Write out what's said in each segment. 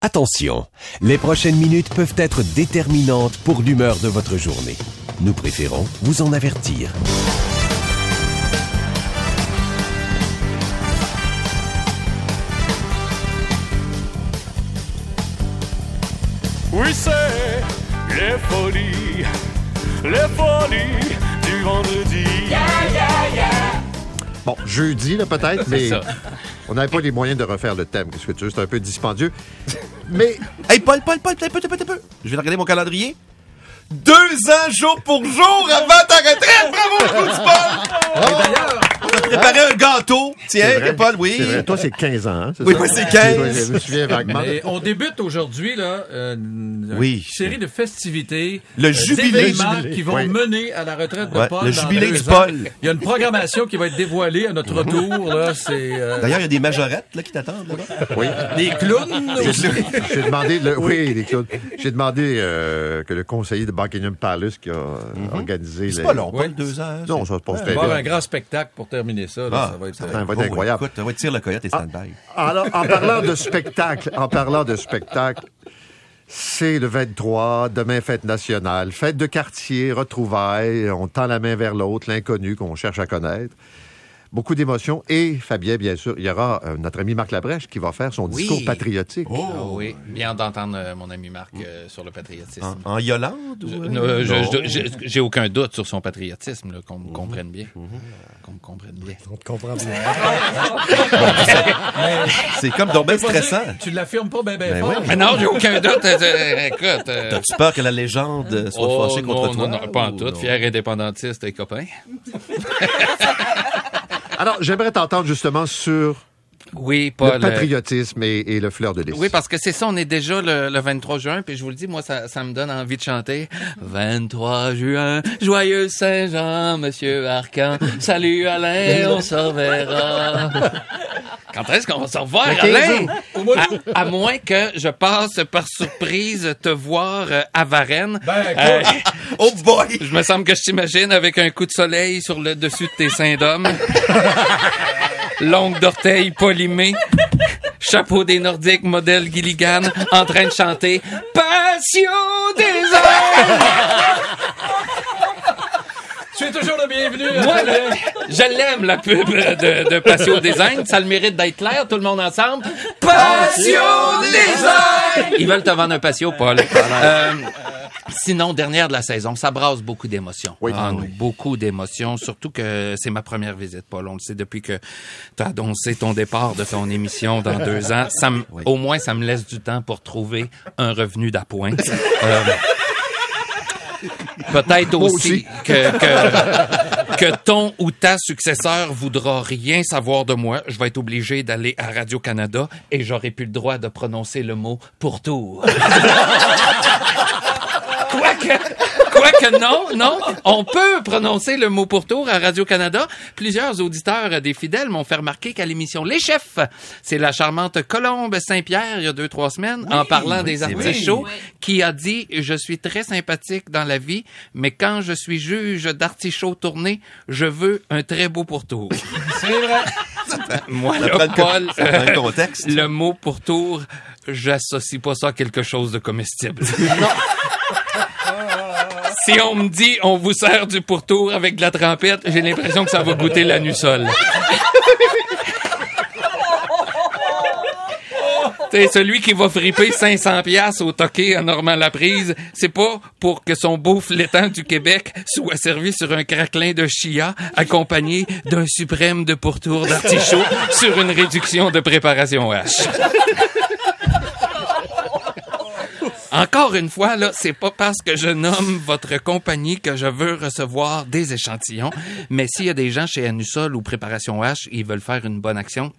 Attention, les prochaines minutes peuvent être déterminantes pour l'humeur de votre journée. Nous préférons vous en avertir. Oui, c'est les folies, les folies du vendredi. Bon, jeudi, là, peut-être, mais ça. on n'avait pas les moyens de refaire le thème. Qu'est-ce que tu veux? C'est un peu dispendieux. Mais, Hey, Paul, Paul, Paul, un peu, un peu, un peu. Je vais regarder mon calendrier. Deux ans jour pour jour avant ta retraite! Bravo, Paul! On a préparé un gâteau. c'est Tiens, vrai, Paul, oui. c'est. Toi, c'est 15 ans, hein, c'est Oui, ça? moi, c'est 15. Je me souviens vaguement. On débute aujourd'hui là, euh, une Oui. série de festivités, Le euh, jubilé. qui vont Oui. mener à la retraite de Ouais, Paul. le dans jubilé de ans. Paul. Il y a une programmation qui va être dévoilée à notre retour. Là, c'est euh, D'ailleurs, il y a des majorettes là, qui t'attendent là-bas. Oui. des clowns. aussi. J'ai demandé, le- oui, les clowns. J'ai demandé euh, que le conseiller de Buckingham Palace qui a organisé. Mhm. C'est les- pas long, Ouais. Paul, deux ans. hein, Non, c'est- ça se passe Il va très y avoir bien. un grand spectacle pour terminer ça. là. Ah, ça va être, ça euh, va être Oh, incroyable. Écoute, on va tirer le coyote et stand-by. Alors, en parlant de spectacle, en parlant de spectacle, c'est le 23, demain fête nationale, fête de quartier, retrouvailles, on tend la main vers l'autre, l'inconnu qu'on cherche à connaître. Beaucoup d'émotions. Et Fabien, bien sûr, il y aura euh, notre ami Marc Labrèche qui va faire son Oui. discours patriotique. Ah oui, bien d'entendre euh, mon ami Marc euh, sur le patriotisme. En, en Yolande J'ai aucun doute sur son patriotisme, qu'on me comprenne bien. Qu'on me comprenne bien. C'est comme donc bien stressant. Tu l'affirmes pas bien, bien Ben fort. ouais. Mais non, j'ai aucun doute. écoute. euh, T'as-tu peur que la légende soit oh, fâchée contre non, toi? non, non, pas en ou tout. non? Fier indépendantiste et copain. Alors, j'aimerais t'entendre justement sur Oui, Paul. le euh, patriotisme et, et le fleur de lys. Oui, parce que c'est ça, on est déjà le, le 23 juin, puis je vous le dis, moi, ça, ça me donne envie de chanter. 23 juin, joyeux Saint-Jean, Monsieur Arcan. Salut Alain, on se reverra. Quand est-ce qu'on va se revoir, Alain? À, à moins que je passe par surprise te voir euh, à Varennes. Ben, Euh, Oh boy! je me semble que je t'imagine avec un coup de soleil sur le dessus de tes seins d'homme. Longue d'orteil polimée. Chapeau des Nordiques, modèle Gilligan, en train de chanter Passion des hommes. Tu es toujours le bienvenu. Moi, Alain. le- je l'aime, la pub de, de Patio Design. Ça le mérite d'être clair, tout le monde ensemble. Patio Design! Ils veulent te vendre un patio, Paul. Euh, sinon, dernière de la saison, ça brasse beaucoup d'émotions. Oui. Ah, nous, Beaucoup d'émotions, surtout que c'est ma première visite, Paul. On le sait depuis que tu as annoncé ton départ de ton émission dans deux ans. Ça me- Au moins, ça me laisse du temps pour trouver un revenu d'appoint. Euh, Peut-être aussi, aussi. que, que, que ton ou ta successeur voudra rien savoir de moi. Je vais être obligé d'aller à Radio-Canada et j'aurai plus le droit de prononcer le mot pourtour. Quoique, quoique non, non, on peut prononcer le mot pourtour à Radio-Canada. Plusieurs auditeurs des fidèles m'ont fait remarquer qu'à l'émission Les Chefs, c'est la charmante Colombe Saint-Pierre, il y a deux, trois semaines, en parlant des artichauts, qui a dit « Je suis très sympathique dans la vie, mais quand je suis juge d'artichaut tourné, je veux un très beau pourtour. » C'est vrai. Moi, là, Paul, le euh, contexte. le mot pourtour, j'associe pas ça à quelque chose de comestible. Si on me dit on vous sert du pourtour avec de la trempette, j'ai l'impression que ça va goûter l'anusol. C'est celui qui va friper 500 pièces au toqué à Normand-Laprise, c'est pas pour que son beau flétan du Québec soit servi sur un craquelin de chia accompagné d'un suprême de pourtour d'artichaut sur une réduction de préparation H. Encore une fois, là, c'est pas parce que je nomme votre compagnie que je veux recevoir des échantillons, mais s'il y a des gens chez Anusol ou Préparation H, ils veulent faire une bonne action,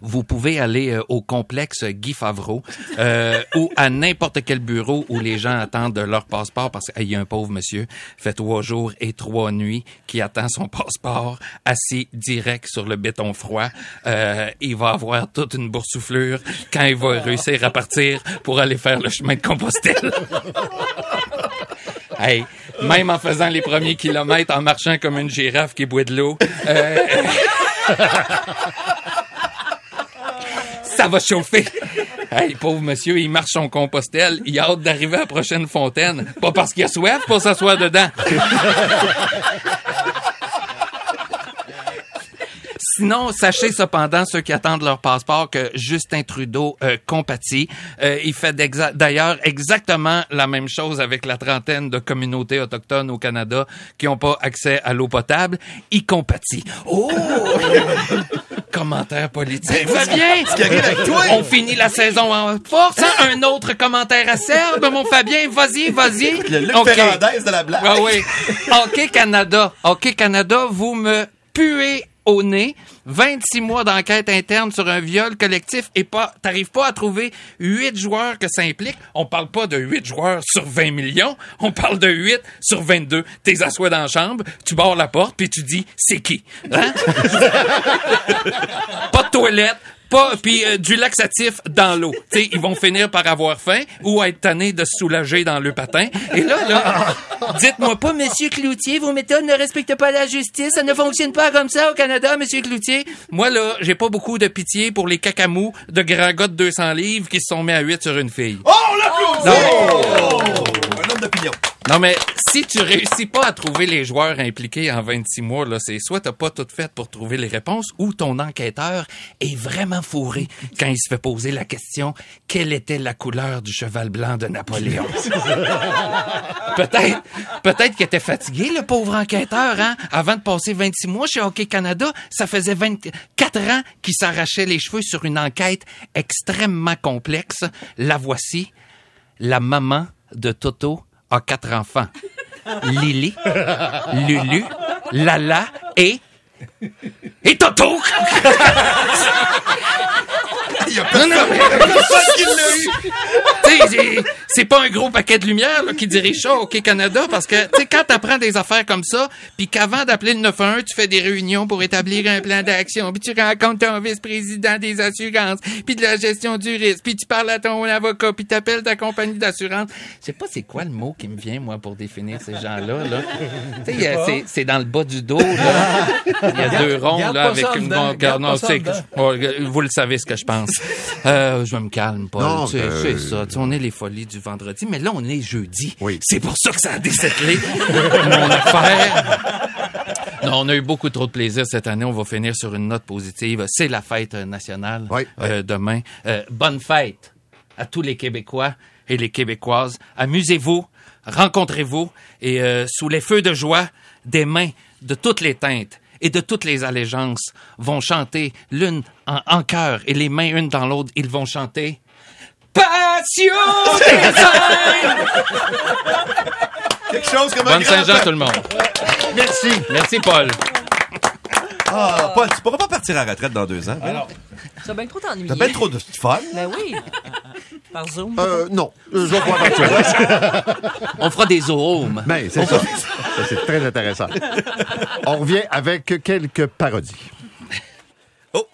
vous pouvez aller euh, au complexe Guy Favreau euh, ou à n'importe quel bureau où les gens attendent leur passeport parce qu'il y a un pauvre monsieur fait trois jours et trois nuits qui attend son passeport assis direct sur le béton froid. Euh, il va avoir toute une boursouflure quand il va réussir à partir pour aller faire le chemin de Compostelle. Hey, même en faisant les premiers kilomètres, en marchant comme une girafe qui boit de l'eau, euh, ça va chauffer. Hey, pauvre monsieur, il marche son compostel, il a hâte d'arriver à la prochaine fontaine. Pas parce qu'il a soif pour s'asseoir dedans. Sinon, sachez cependant, ceux qui attendent leur passeport, que Justin Trudeau euh, compatit. Euh, il fait d'ailleurs exactement la même chose avec la trentaine de communautés autochtones au Canada qui n'ont pas accès à l'eau potable. Il compatit. Oh! Commentaire politique. Fabien! Ce qui arrive avec toi. On finit la saison en force. hein? Un autre commentaire acerbe, mon Fabien. Vas-y, vas-y. Le Luc Ok. Ferrandez de la blague. Ah oui. OK Canada. OK Canada, vous me puez au nez. 26 mois d'enquête interne sur un viol collectif et pas, t'arrives pas à trouver 8 joueurs que ça implique. On parle pas de 8 joueurs sur 20 millions. On parle de 8 sur 22. T'es assois dans la chambre, tu barres la porte puis tu dis, c'est qui? Hein? pas de toilette, pas puis euh, du laxatif dans l'eau. Tu sais, ils vont finir par avoir faim ou être tannés de se soulager dans le patin. Et là, là, dites-moi pas, Monsieur Cloutier, vos méthodes ne respectent pas la justice. Ça ne fonctionne pas comme ça au Canada, Monsieur Cloutier. Moi, là, j'ai pas beaucoup de pitié pour les cacamous de grands gars de 200 livres qui se sont mis à 8 sur une fille. Oh, l'applaudit! Oh! Un homme d'opinion. Non, mais si tu réussis pas à trouver les joueurs impliqués en 26 mois, là, c'est soit t'as pas tout fait pour trouver les réponses ou ton enquêteur est vraiment fourré quand il se fait poser la question quelle était la couleur du cheval blanc de Napoléon? peut-être, peut-être qu'il était fatigué, le pauvre enquêteur, hein? Avant de passer 26 mois chez Hockey Canada, ça faisait 24 ans qu'il s'arrachait les cheveux sur une enquête extrêmement complexe. La voici. La maman de Toto a quatre enfants. Lily, Lulu, Lala et... Et Toto! Il y a Non, non, mais- personne qui l'a eu. C'est- pas un gros paquet de lumière là, qui dirige ça au Hockey Canada parce que tu sais quand t'apprends des affaires comme ça, puis qu'avant d'appeler le 911, tu fais des réunions pour établir un plan d'action, puis tu rencontres ton vice-président des assurances, puis de la gestion du risque, puis tu parles à ton avocat, puis t'appelles ta compagnie d'assurance. Je sais pas c'est quoi le mot qui me vient moi pour définir ces gens-là là. Tu sais, a- c'est- dans le bas du dos là. Il y a deux ronds là avec une dedans, bon, garde non, vous le savez ce que je pense. Euh, je me calme pas. Non, tu sais, euh, c'est ça. On est les folies du vendredi, mais là, on est jeudi. Oui. C'est pour ça que ça a désettelé mon affaire. Non, on a eu beaucoup trop de plaisir cette année. On va finir sur une note positive. C'est la fête nationale Oui, euh, demain. Euh, bonne fête à tous les Québécois et les Québécoises. Amusez-vous, rencontrez-vous et euh, sous les feux de joie, des mains de toutes les teintes et de toutes les allégeances vont chanter l'une en, en chœur et les mains une dans l'autre, ils vont chanter Passion! Quelque chose comme un Bonne Saint-Jean tout le monde. Merci. Merci Paul. Ah, Paul, tu pourras pas partir à la retraite dans deux ans. ben? Ça bien trop t'ennuyer. T'as bien trop de fun. Ben oui. Par Zoom. Euh, non, je vais pas. On fera des zoomes. Mais c'est ça. Ça, C'est très intéressant. On revient avec quelques parodies.